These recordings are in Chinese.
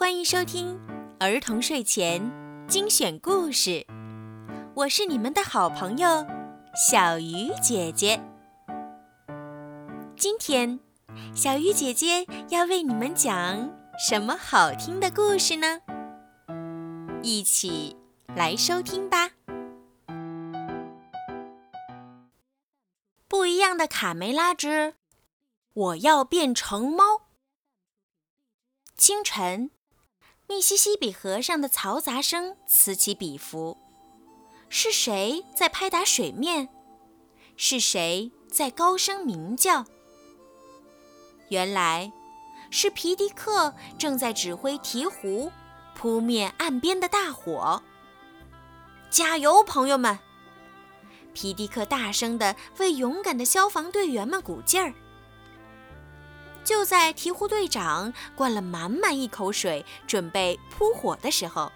欢迎收听儿童睡前精选故事，我是你们的好朋友小鱼姐姐。今天，小鱼姐姐要为你们讲什么好听的故事呢？一起来收听吧。不一样的卡梅拉之，我要变成猫。清晨，密西西比河上的嘈杂声此起彼伏。是谁在拍打水面？是谁在高声鸣叫？原来，是皮迪克正在指挥鹈鹕扑灭岸边的大火。加油，朋友们！皮迪克大声地为勇敢的消防队员们鼓劲儿。就在鹈鹕队长灌了满满一口水，准备扑火的时候，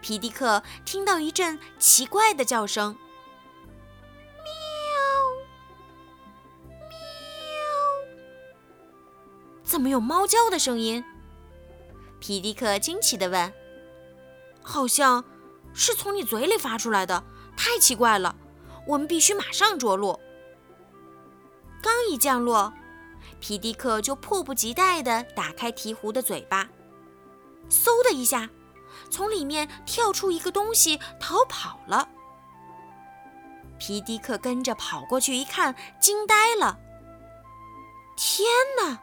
皮迪克听到一阵奇怪的叫声：“喵，喵！”怎么有猫叫的声音？皮迪克惊奇地问：“好像是从你嘴里发出来的，太奇怪了！我们必须马上着陆。”刚一降落。皮迪克就迫不及待地打开鹈鹕的嘴巴，嗖的一下，从里面跳出一个东西，逃跑了。皮迪克跟着跑过去一看，惊呆了。天哪！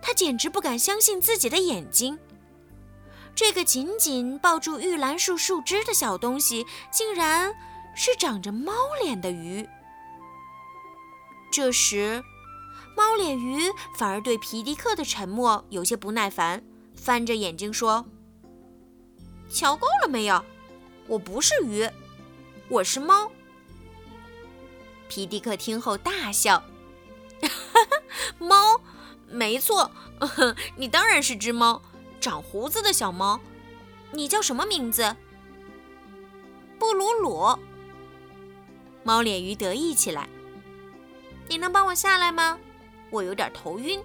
他简直不敢相信自己的眼睛。这个紧紧抱住玉兰树树枝的小东西，竟然是长着猫脸的鱼。这时。猫脸鱼反而对皮迪克的沉默有些不耐烦，翻着眼睛说：“瞧够了没有？我不是鱼，我是猫。”皮迪克听后大笑：“，猫？没错，你当然是只猫，长胡子的小猫。你叫什么名字？”布鲁鲁。猫脸鱼得意起来：“你能帮我下来吗？”我有点头晕。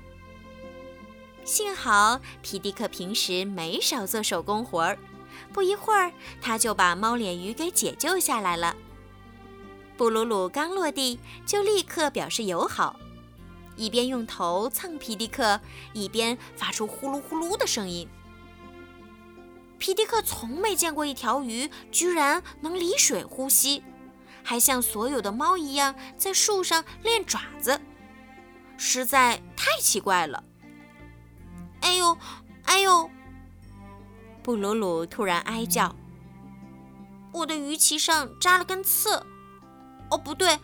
幸好皮迪克平时没少做手工活儿，不一会儿他就把猫脸鱼给解救下来了。布鲁鲁刚落地就立刻表示友好，一边用头蹭皮迪克，一边发出呼噜呼噜的声音。皮迪克从没见过一条鱼居然能离水呼吸，还像所有的猫一样在树上练爪子。实在太奇怪了！哎呦，哎呦！布鲁鲁突然哀叫：“我的鱼鳍上扎了根刺！哦，不对，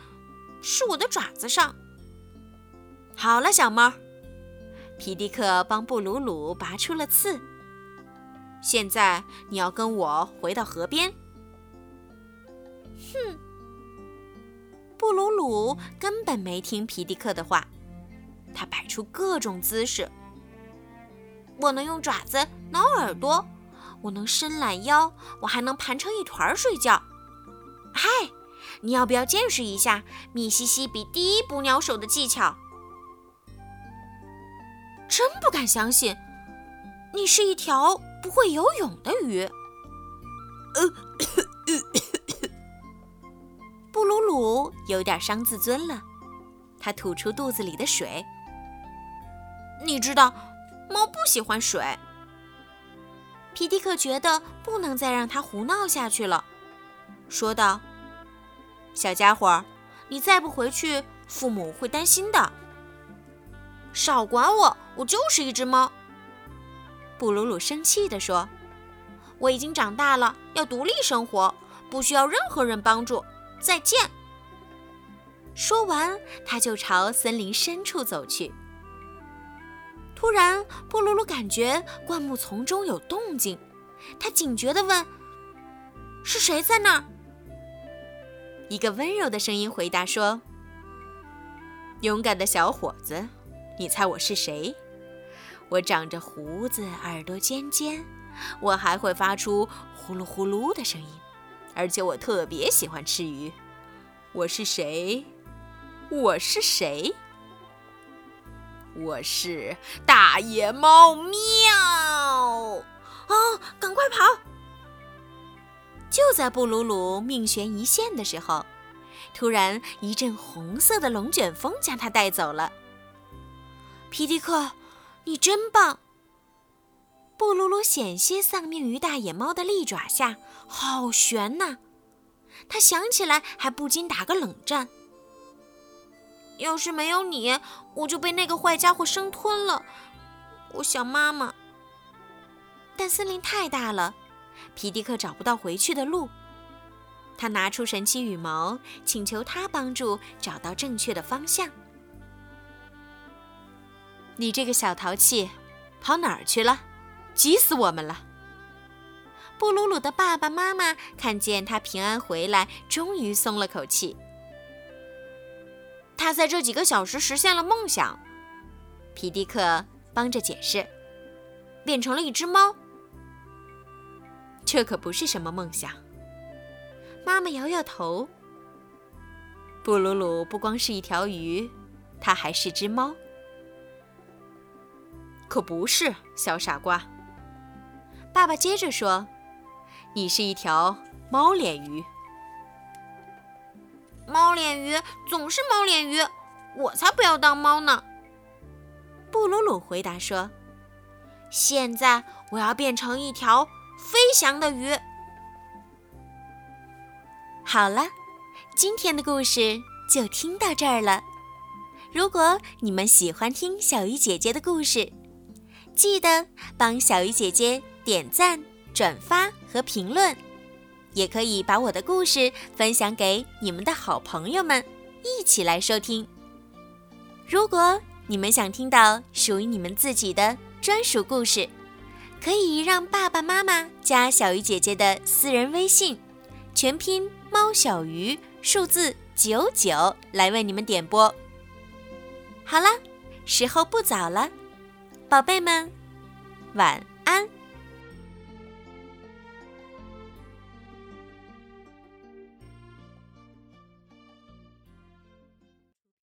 是我的爪子上。”好了，小猫，皮迪克帮布鲁鲁拔出了刺。现在你要跟我回到河边。哼！布鲁鲁根本没听皮迪克的话。他摆出各种姿势。我能用爪子挠耳朵，我能伸懒腰，我还能盘成一团睡觉。嗨，你要不要见识一下密西西比第一捕鸟手的技巧？真不敢相信，你是一条不会游泳的鱼。布鲁鲁有点伤自尊了，他吐出肚子里的水。你知道，猫不喜欢水。皮迪克觉得不能再让它胡闹下去了，说道：“小家伙，你再不回去，父母会担心的。”少管我，我就是一只猫。布鲁鲁生气地说：“我已经长大了，要独立生活，不需要任何人帮助。再见。”说完，他就朝森林深处走去。突然，布鲁鲁感觉灌木丛中有动静，他警觉地问：“是谁在那儿？”一个温柔的声音回答说：“勇敢的小伙子，你猜我是谁？我长着胡子，耳朵尖尖，我还会发出呼噜呼噜的声音，而且我特别喜欢吃鱼。我是谁？我是谁？”我是大野猫，喵。啊，赶快跑！就在布鲁鲁命悬一线的时候，突然一阵红色的龙卷风将他带走了。皮迪克，你真棒！布鲁鲁险些丧命于大野猫的利爪下，好悬呐！他想起来还不禁打个冷战。要是没有你，我就被那个坏家伙生吞了。我想妈妈。但森林太大了，皮迪克找不到回去的路。他拿出神奇羽毛，请求他帮助找到正确的方向。你这个小淘气，跑哪儿去了？急死我们了！布鲁鲁的爸爸妈妈看见他平安回来，终于松了口气。他在这几个小时实现了梦想，皮迪克帮着解释，变成了一只猫。这可不是什么梦想。妈妈摇摇头。布鲁鲁不光是一条鱼，它还是只猫。可不是，小傻瓜。爸爸接着说：“你是一条猫脸鱼。”猫脸鱼总是猫脸鱼，我才不要当猫呢。布鲁鲁回答说：“现在我要变成一条飞翔的鱼。”好了，今天的故事就听到这儿了。如果你们喜欢听小鱼姐姐的故事，记得帮小鱼姐姐点赞、转发和评论。也可以把我的故事分享给你们的好朋友们，一起来收听。如果你们想听到属于你们自己的专属故事，可以让爸爸妈妈加小鱼姐姐的私人微信，全拼猫小鱼数字九九来为你们点播。好了，时候不早了，宝贝们，晚安。